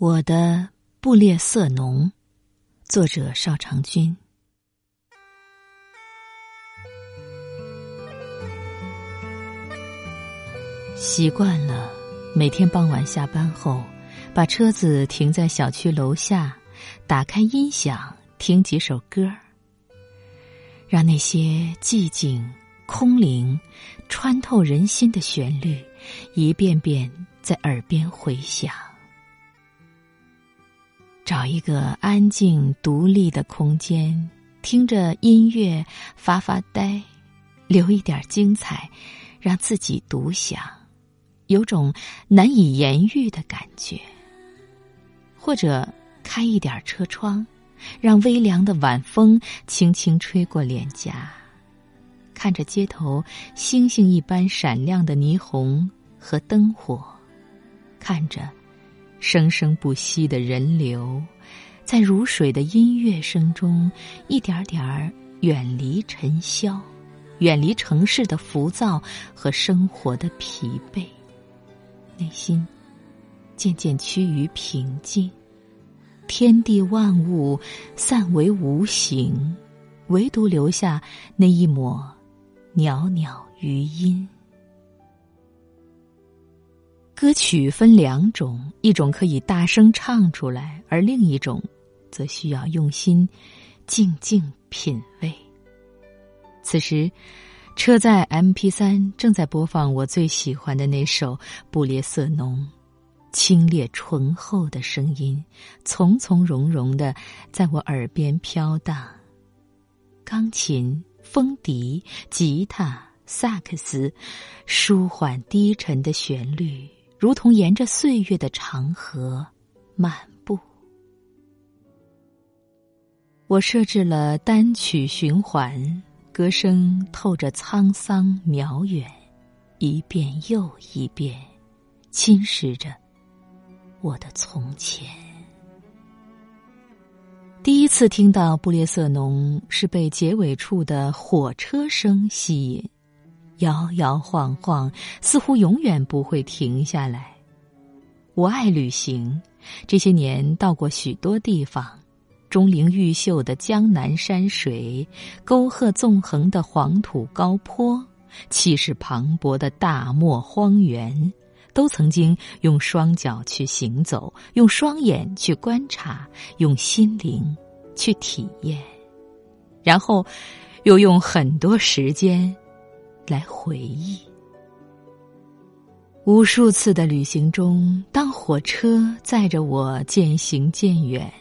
我的布列瑟农，作者邵长君。习惯了每天傍晚下班后，把车子停在小区楼下，打开音响听几首歌让那些寂静、空灵、穿透人心的旋律一遍遍在耳边回响。找一个安静独立的空间，听着音乐发发呆，留一点精彩，让自己独享，有种难以言喻的感觉。或者开一点车窗，让微凉的晚风轻轻吹过脸颊，看着街头星星一般闪亮的霓虹和灯火，看着。生生不息的人流，在如水的音乐声中，一点点儿远离尘嚣，远离城市的浮躁和生活的疲惫，内心渐渐趋于平静。天地万物散为无形，唯独留下那一抹袅袅余音。歌曲分两种，一种可以大声唱出来，而另一种，则需要用心静静品味。此时，车载 M P 三正在播放我最喜欢的那首《布列瑟农》，清冽醇厚的声音，从从容容的在我耳边飘荡。钢琴、风笛、吉他、萨克斯，舒缓低沉的旋律。如同沿着岁月的长河漫步，我设置了单曲循环，歌声透着沧桑渺远，一遍又一遍，侵蚀着我的从前。第一次听到布列瑟农，是被结尾处的火车声吸引。摇摇晃晃，似乎永远不会停下来。我爱旅行，这些年到过许多地方：钟灵毓秀的江南山水，沟壑纵横的黄土高坡，气势磅礴的大漠荒原，都曾经用双脚去行走，用双眼去观察，用心灵去体验，然后又用很多时间。来回忆，无数次的旅行中，当火车载着我渐行渐远，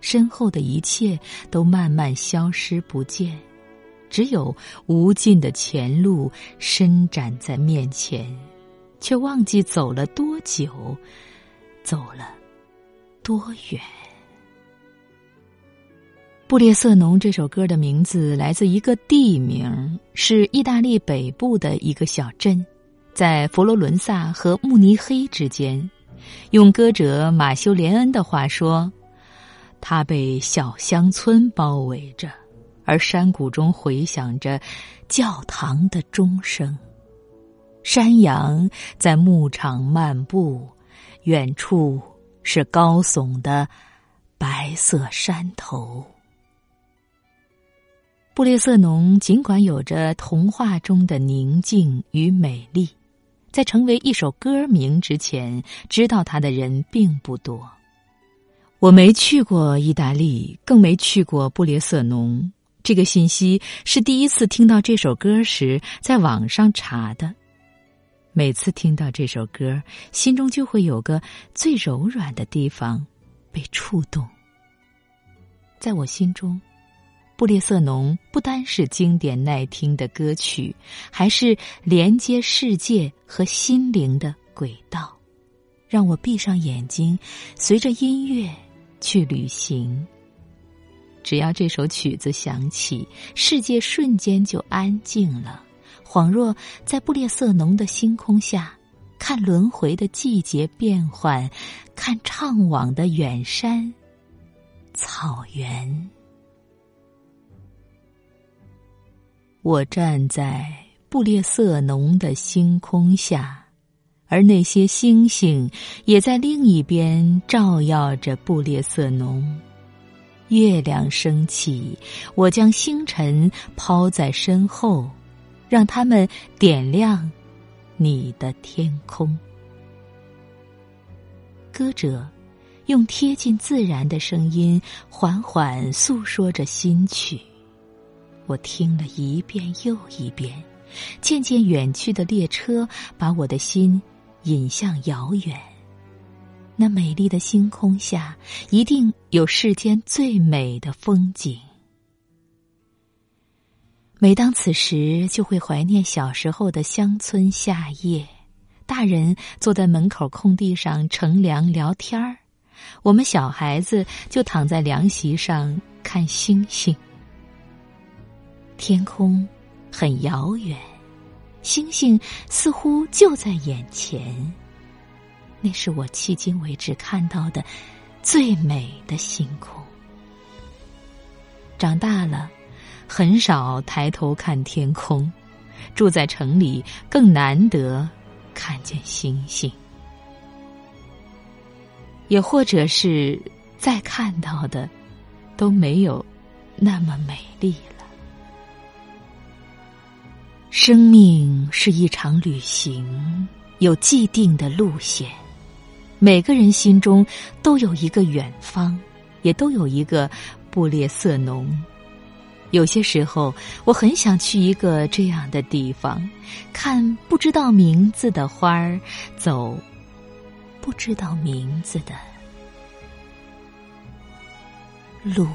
身后的一切都慢慢消失不见，只有无尽的前路伸展在面前，却忘记走了多久，走了多远。布列瑟农这首歌的名字来自一个地名，是意大利北部的一个小镇，在佛罗伦萨和慕尼黑之间。用歌者马修·连恩的话说，他被小乡村包围着，而山谷中回响着教堂的钟声。山羊在牧场漫步，远处是高耸的白色山头。布列瑟农尽管有着童话中的宁静与美丽，在成为一首歌名之前，知道他的人并不多。我没去过意大利，更没去过布列瑟农。这个信息是第一次听到这首歌时在网上查的。每次听到这首歌，心中就会有个最柔软的地方被触动。在我心中。布列瑟农不单是经典耐听的歌曲，还是连接世界和心灵的轨道。让我闭上眼睛，随着音乐去旅行。只要这首曲子响起，世界瞬间就安静了，恍若在布列瑟农的星空下，看轮回的季节变换，看怅惘的远山、草原。我站在布列瑟农的星空下，而那些星星也在另一边照耀着布列瑟农。月亮升起，我将星辰抛在身后，让他们点亮你的天空。歌者用贴近自然的声音，缓缓诉说着新曲。我听了一遍又一遍，渐渐远去的列车把我的心引向遥远。那美丽的星空下，一定有世间最美的风景。每当此时，就会怀念小时候的乡村夏夜，大人坐在门口空地上乘凉聊天儿，我们小孩子就躺在凉席上看星星。天空很遥远，星星似乎就在眼前。那是我迄今为止看到的最美的星空。长大了，很少抬头看天空；住在城里，更难得看见星星。也或者是再看到的，都没有那么美丽了。生命是一场旅行，有既定的路线。每个人心中都有一个远方，也都有一个布列瑟农。有些时候，我很想去一个这样的地方，看不知道名字的花儿，走不知道名字的路。